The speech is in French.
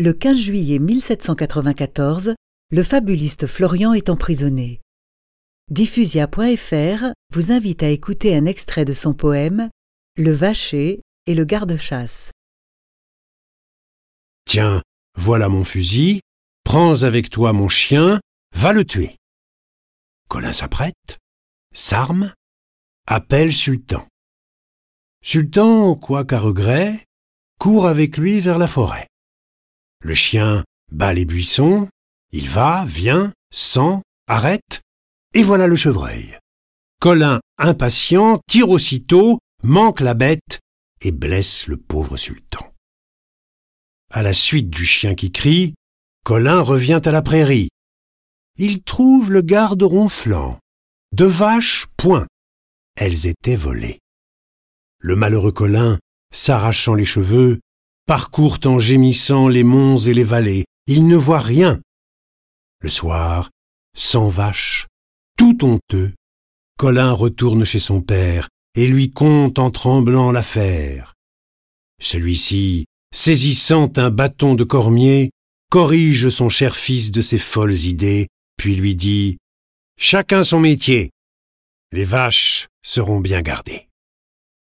Le 15 juillet 1794, le fabuliste Florian est emprisonné. Diffusia.fr vous invite à écouter un extrait de son poème Le vacher et le garde-chasse. Tiens, voilà mon fusil, prends avec toi mon chien, va le tuer. Colin s'apprête, s'arme, appelle Sultan. Sultan, quoiqu'à regret, court avec lui vers la forêt. Le chien bat les buissons, il va, vient, sent, arrête, et voilà le chevreuil. Colin, impatient, tire aussitôt, manque la bête et blesse le pauvre sultan. À la suite du chien qui crie, Colin revient à la prairie. Il trouve le garde ronflant. De vaches, point. Elles étaient volées. Le malheureux Colin, s'arrachant les cheveux, parcourt en gémissant les monts et les vallées. Il ne voit rien. Le soir, sans vaches, tout honteux, Colin retourne chez son père et lui conte en tremblant l'affaire. Celui-ci, saisissant un bâton de cormier, corrige son cher fils de ses folles idées, puis lui dit Chacun son métier. Les vaches seront bien gardées.